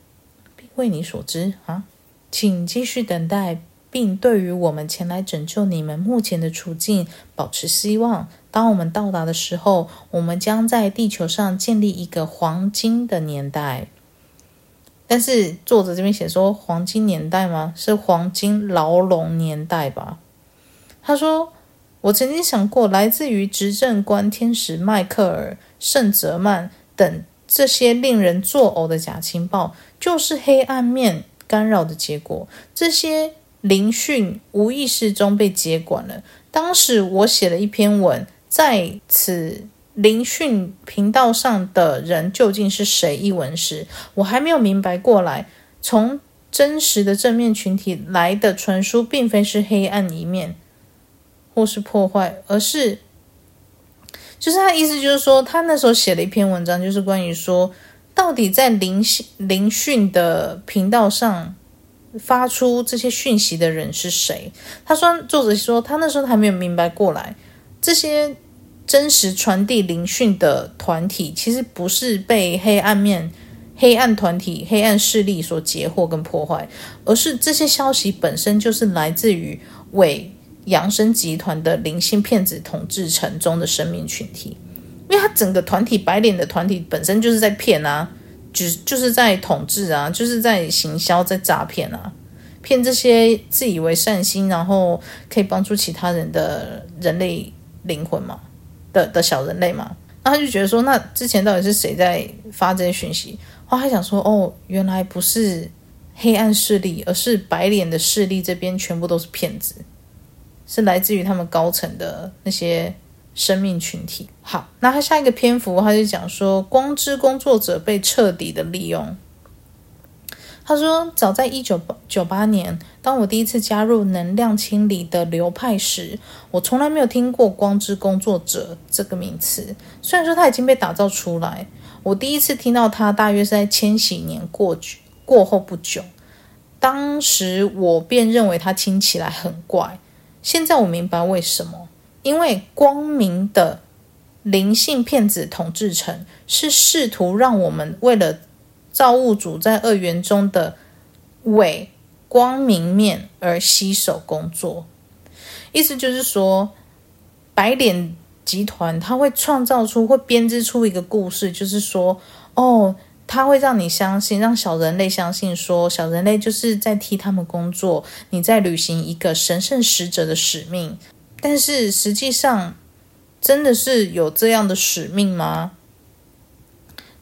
并为你所知啊，请继续等待，并对于我们前来拯救你们目前的处境保持希望。当我们到达的时候，我们将在地球上建立一个黄金的年代。但是作者这边写说黄金年代吗？是黄金牢笼年代吧？他说：“我曾经想过，来自于执政官天使迈克尔·圣泽曼等。”这些令人作呕的假情报，就是黑暗面干扰的结果。这些灵讯无意识中被接管了。当时我写了一篇文，在此灵讯频道上的人究竟是谁？一文时，我还没有明白过来。从真实的正面群体来的传输，并非是黑暗一面，或是破坏，而是。就是他意思，就是说他那时候写了一篇文章，就是关于说，到底在灵讯灵讯的频道上发出这些讯息的人是谁？他说，作者说他那时候还没有明白过来，这些真实传递灵讯的团体，其实不是被黑暗面、黑暗团体、黑暗势力所截获跟破坏，而是这些消息本身就是来自于伪。扬升集团的灵性骗子统治层中的生命群体，因为他整个团体白脸的团体本身就是在骗啊，就是就是在统治啊，就是在行销、在诈骗啊，骗这些自以为善心，然后可以帮助其他人的人类灵魂嘛的的小人类嘛，那他就觉得说，那之前到底是谁在发这些讯息？后来想说，哦，原来不是黑暗势力，而是白脸的势力，这边全部都是骗子。是来自于他们高层的那些生命群体。好，那他下一个篇幅，他就讲说，光之工作者被彻底的利用。他说，早在一九九八年，当我第一次加入能量清理的流派时，我从来没有听过光之工作者这个名词。虽然说他已经被打造出来，我第一次听到他大约是在千禧年过去过后不久。当时我便认为他听起来很怪。现在我明白为什么，因为光明的灵性骗子统治层是试图让我们为了造物主在二元中的伪光明面而洗手工作。意思就是说，白脸集团他会创造出、会编织出一个故事，就是说，哦。他会让你相信，让小人类相信说，小人类就是在替他们工作，你在履行一个神圣使者的使命。但是实际上，真的是有这样的使命吗？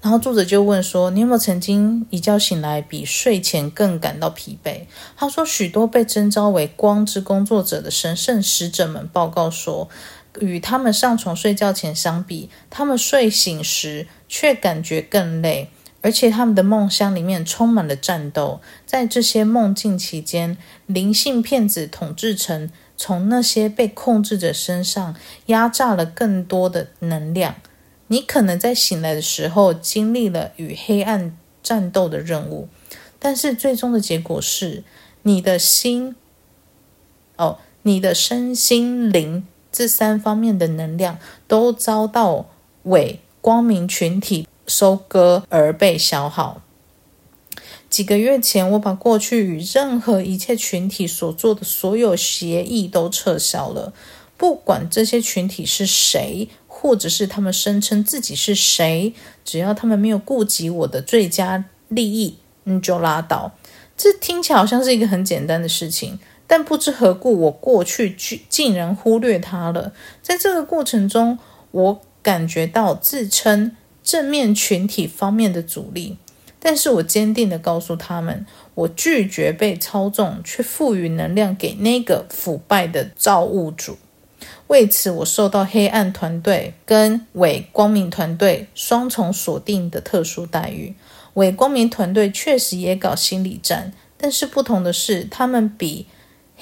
然后作者就问说：“你有没有曾经一觉醒来比睡前更感到疲惫？”他说：“许多被征召为光之工作者的神圣使者们报告说，与他们上床睡觉前相比，他们睡醒时却感觉更累，而且他们的梦乡里面充满了战斗。在这些梦境期间，灵性骗子统治成从那些被控制者身上压榨了更多的能量。”你可能在醒来的时候经历了与黑暗战斗的任务，但是最终的结果是你的心，哦，你的身心灵这三方面的能量都遭到伪光明群体收割而被消耗。几个月前，我把过去与任何一切群体所做的所有协议都撤销了，不管这些群体是谁。或者是他们声称自己是谁，只要他们没有顾及我的最佳利益，你就拉倒。这听起来好像是一个很简单的事情，但不知何故，我过去竟然忽略它了。在这个过程中，我感觉到自称正面群体方面的阻力，但是我坚定地告诉他们，我拒绝被操纵，却赋予能量给那个腐败的造物主。为此，我受到黑暗团队跟伪光明团队双重锁定的特殊待遇。伪光明团队确实也搞心理战，但是不同的是，他们比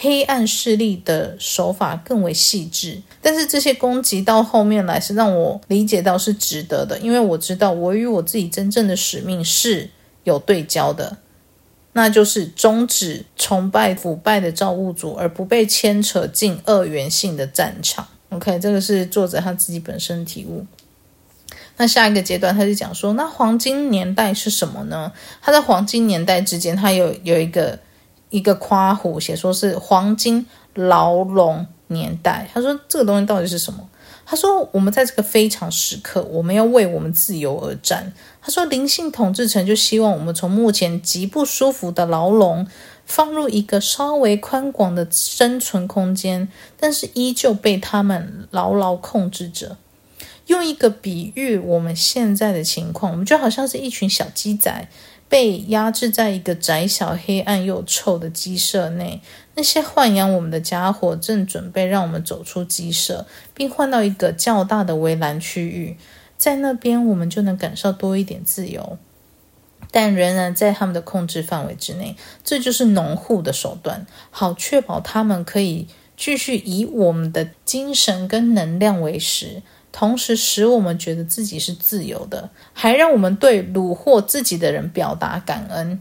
黑暗势力的手法更为细致。但是这些攻击到后面来是让我理解到是值得的，因为我知道我与我自己真正的使命是有对焦的。那就是终止崇拜腐败的造物主，而不被牵扯进二元性的战场。OK，这个是作者他自己本身体悟。那下一个阶段，他就讲说，那黄金年代是什么呢？他在黄金年代之间，他有有一个一个夸虎写说是黄金牢笼年代。他说这个东西到底是什么？他说：“我们在这个非常时刻，我们要为我们自由而战。”他说：“灵性统治层就希望我们从目前极不舒服的牢笼，放入一个稍微宽广的生存空间，但是依旧被他们牢牢控制着。用一个比喻，我们现在的情况，我们就好像是一群小鸡仔。”被压制在一个窄小、黑暗又臭的鸡舍内，那些豢养我们的家伙正准备让我们走出鸡舍，并换到一个较大的围栏区域，在那边我们就能感受多一点自由，但仍然在他们的控制范围之内。这就是农户的手段，好确保他们可以继续以我们的精神跟能量为食。同时使我们觉得自己是自由的，还让我们对虏获自己的人表达感恩。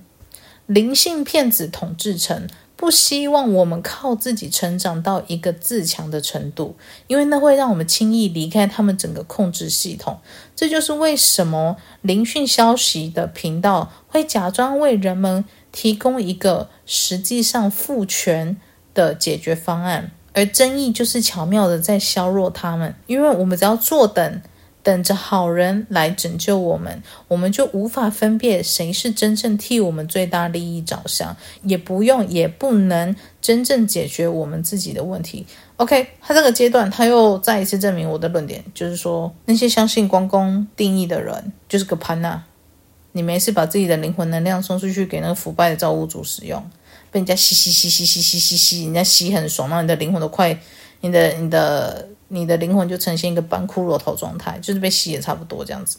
灵性骗子统治层不希望我们靠自己成长到一个自强的程度，因为那会让我们轻易离开他们整个控制系统。这就是为什么灵讯消息的频道会假装为人们提供一个实际上赋权的解决方案。而争议就是巧妙的在削弱他们，因为我们只要坐等，等着好人来拯救我们，我们就无法分辨谁是真正替我们最大利益着想，也不用也不能真正解决我们自己的问题。OK，他这个阶段他又再一次证明我的论点，就是说那些相信光公定义的人就是个潘娜，你没事把自己的灵魂能量送出去给那个腐败的造物主使用。被人家吸吸吸吸吸吸吸吸，人家吸很爽，然后你的灵魂都快，你的你的你的灵魂就呈现一个半骷髅头状态，就是被吸也差不多这样子。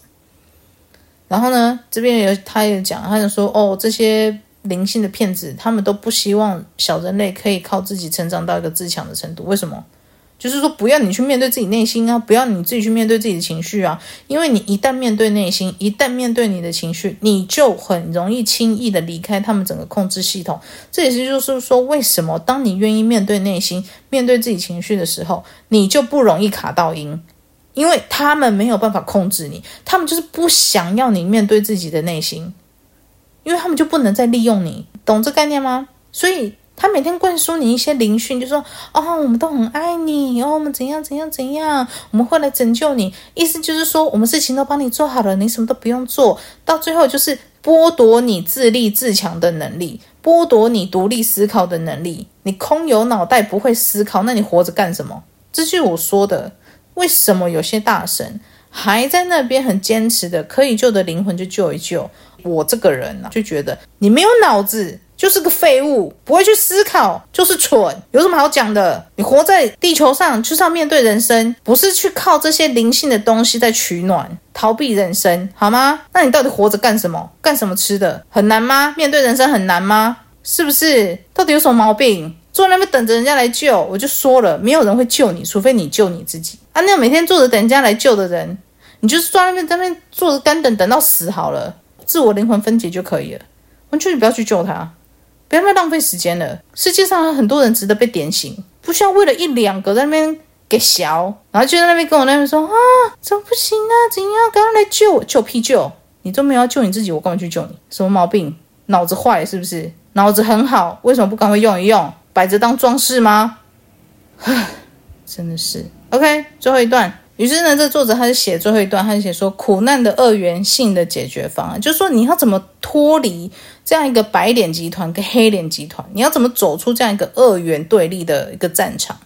然后呢，这边有他也讲，他就说哦，这些灵性的骗子，他们都不希望小人类可以靠自己成长到一个自强的程度，为什么？就是说，不要你去面对自己内心啊，不要你自己去面对自己的情绪啊，因为你一旦面对内心，一旦面对你的情绪，你就很容易轻易的离开他们整个控制系统。这也是就是说，为什么当你愿意面对内心、面对自己情绪的时候，你就不容易卡到音，因为他们没有办法控制你，他们就是不想要你面对自己的内心，因为他们就不能再利用你，懂这概念吗？所以。他每天灌输你一些灵讯，就说：“哦，我们都很爱你，哦，我们怎样怎样怎样，我们会来拯救你。”意思就是说，我们事情都帮你做好了，你什么都不用做。到最后就是剥夺你自立自强的能力，剥夺你独立思考的能力。你空有脑袋不会思考，那你活着干什么？这就是我说的。为什么有些大神还在那边很坚持的，可以救的灵魂就救一救。我这个人呢、就觉得你没有脑子。就是个废物，不会去思考，就是蠢，有什么好讲的？你活在地球上就是要面对人生，不是去靠这些灵性的东西在取暖、逃避人生，好吗？那你到底活着干什么？干什么吃的？很难吗？面对人生很难吗？是不是？到底有什么毛病？坐在那边等着人家来救，我就说了，没有人会救你，除非你救你自己啊！那每天坐着等人家来救的人，你就是坐在那边在那边坐着干等，等到死好了，自我灵魂分解就可以了。完全你不要去救他。不要再浪费时间了。世界上有很多人值得被点醒，不需要为了一两个在那边给小，然后就在那边跟我那边说啊，怎么不行啊？怎样？赶快来救我！救屁救！你都没有要救你自己，我干嘛去救你？什么毛病？脑子坏是不是？脑子很好，为什么不赶快用一用？摆着当装饰吗？唉，真的是。OK，最后一段。于是呢，这作者他就写最后一段，他就写说，苦难的二元性的解决方案，就是说你要怎么脱离这样一个白脸集团跟黑脸集团，你要怎么走出这样一个二元对立的一个战场。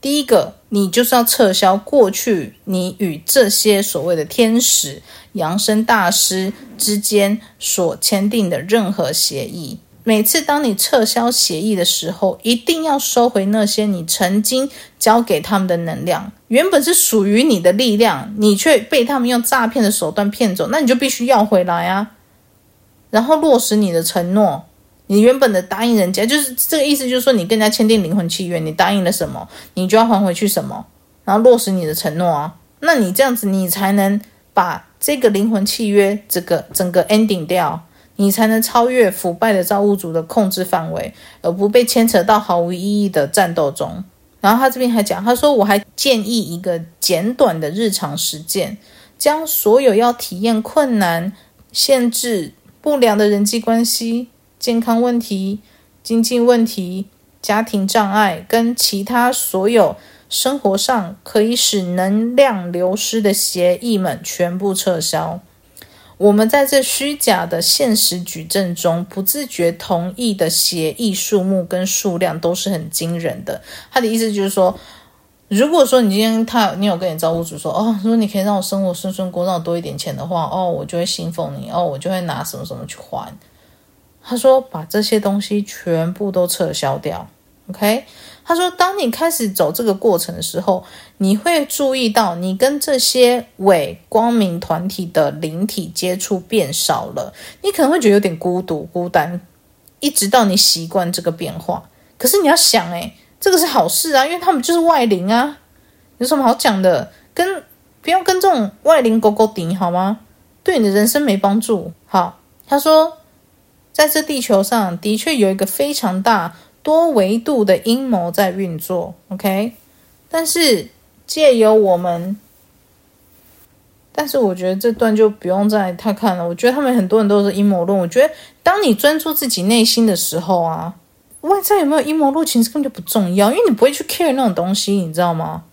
第一个，你就是要撤销过去你与这些所谓的天使、扬升大师之间所签订的任何协议。每次当你撤销协议的时候，一定要收回那些你曾经交给他们的能量。原本是属于你的力量，你却被他们用诈骗的手段骗走，那你就必须要回来啊！然后落实你的承诺，你原本的答应人家，就是这个意思，就是说你跟人家签订灵魂契约，你答应了什么，你就要还回去什么，然后落实你的承诺啊！那你这样子，你才能把这个灵魂契约这个整个 ending 掉。你才能超越腐败的造物主的控制范围，而不被牵扯到毫无意义的战斗中。然后他这边还讲，他说我还建议一个简短的日常实践，将所有要体验困难、限制、不良的人际关系、健康问题、经济问题、家庭障碍跟其他所有生活上可以使能量流失的协议们全部撤销。我们在这虚假的现实矩阵中，不自觉同意的协议数目跟数量都是很惊人的。他的意思就是说，如果说你今天他你有跟你造物主说，哦，如果你可以让我生活顺顺过，让我多一点钱的话，哦，我就会信奉你，哦，我就会拿什么什么去还。他说，把这些东西全部都撤销掉，OK。他说：“当你开始走这个过程的时候，你会注意到你跟这些伪光明团体的灵体接触变少了。你可能会觉得有点孤独、孤单，一直到你习惯这个变化。可是你要想，诶，这个是好事啊，因为他们就是外灵啊，有什么好讲的？跟不要跟这种外灵勾勾顶好吗？对你的人生没帮助。好，他说，在这地球上的确有一个非常大。”多维度的阴谋在运作，OK？但是借由我们，但是我觉得这段就不用再太看了。我觉得他们很多人都是阴谋论。我觉得当你专注自己内心的时候啊，外在有没有阴谋论其实根本就不重要，因为你不会去 care 那种东西，你知道吗？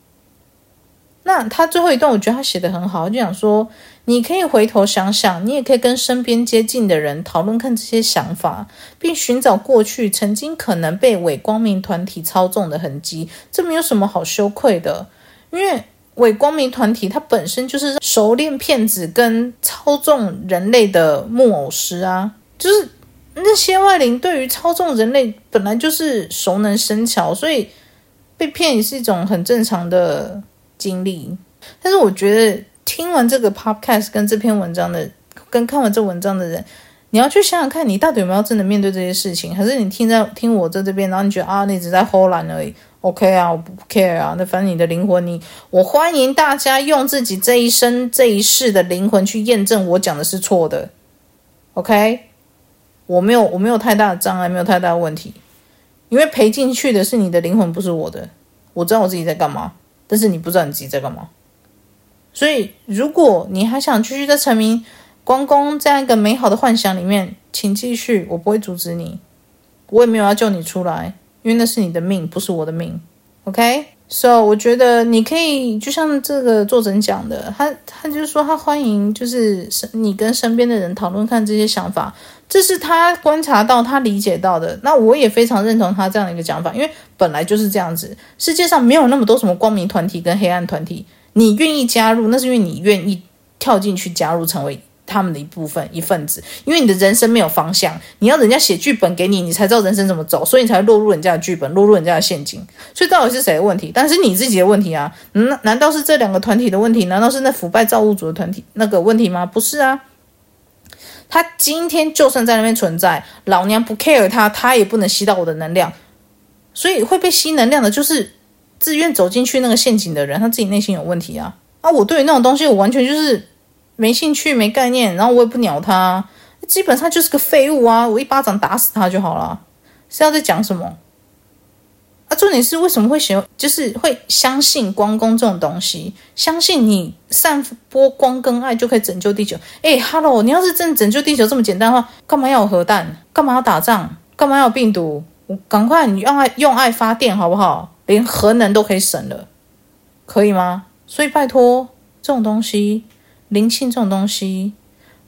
那他最后一段，我觉得他写得很好，就想说，你可以回头想想，你也可以跟身边接近的人讨论看这些想法，并寻找过去曾经可能被伪光明团体操纵的痕迹。这没有什么好羞愧的，因为伪光明团体它本身就是熟练骗子跟操纵人类的木偶师啊，就是那些外灵对于操纵人类本来就是熟能生巧，所以被骗也是一种很正常的。经历，但是我觉得听完这个 podcast 跟这篇文章的，跟看完这文章的人，你要去想想看，你到底有没有真的面对这些事情，还是你听在听我在这边，然后你觉得啊，你只在偷懒而已，OK 啊，我不 care 啊，那反正你的灵魂你，你我欢迎大家用自己这一生这一世的灵魂去验证我讲的是错的，OK，我没有我没有太大的障碍，没有太大的问题，因为赔进去的是你的灵魂，不是我的，我知道我自己在干嘛。但是你不知道你自己在干嘛，所以如果你还想继续在沉迷光公这样一个美好的幻想里面，请继续，我不会阻止你，我也没有要救你出来，因为那是你的命，不是我的命。OK，so、我觉得你可以就像这个作者讲的，他他就是说他欢迎就是你跟身边的人讨论看这些想法。这是他观察到、他理解到的。那我也非常认同他这样的一个讲法，因为本来就是这样子。世界上没有那么多什么光明团体跟黑暗团体，你愿意加入，那是因为你愿意跳进去加入，成为他们的一部分、一份子。因为你的人生没有方向，你要人家写剧本给你，你才知道人生怎么走，所以你才落入人家的剧本，落入人家的陷阱。所以到底是谁的问题？但是你自己的问题啊？嗯，难道是这两个团体的问题？难道是那腐败造物主的团体那个问题吗？不是啊。他今天就算在那边存在，老娘不 care 他，他也不能吸到我的能量。所以会被吸能量的，就是自愿走进去那个陷阱的人，他自己内心有问题啊！啊，我对于那种东西，我完全就是没兴趣、没概念，然后我也不鸟他，基本上就是个废物啊！我一巴掌打死他就好了。是要在讲什么？重点是为什么会喜欢，就是会相信光攻这种东西，相信你散播光跟爱就可以拯救地球？哎，Hello，你要是真拯救地球这么简单的话，干嘛要有核弹？干嘛要打仗？干嘛要有病毒？赶快，你用爱用爱发电好不好？连核能都可以省了，可以吗？所以拜托，这种东西，灵性这种东西，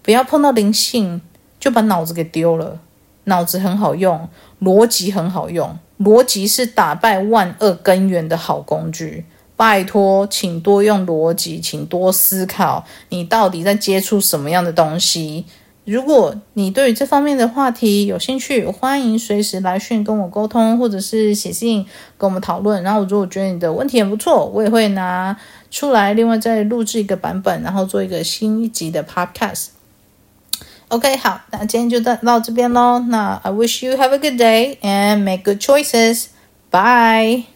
不要碰到灵性就把脑子给丢了。脑子很好用，逻辑很好用，逻辑是打败万恶根源的好工具。拜托，请多用逻辑，请多思考，你到底在接触什么样的东西？如果你对于这方面的话题有兴趣，欢迎随时来讯跟我沟通，或者是写信跟我们讨论。然后，如果觉得你的问题很不错，我也会拿出来，另外再录制一个版本，然后做一个新一集的 Podcast。OK，好，那今天就到到这边喽。那 I wish you have a good day and make good choices. Bye.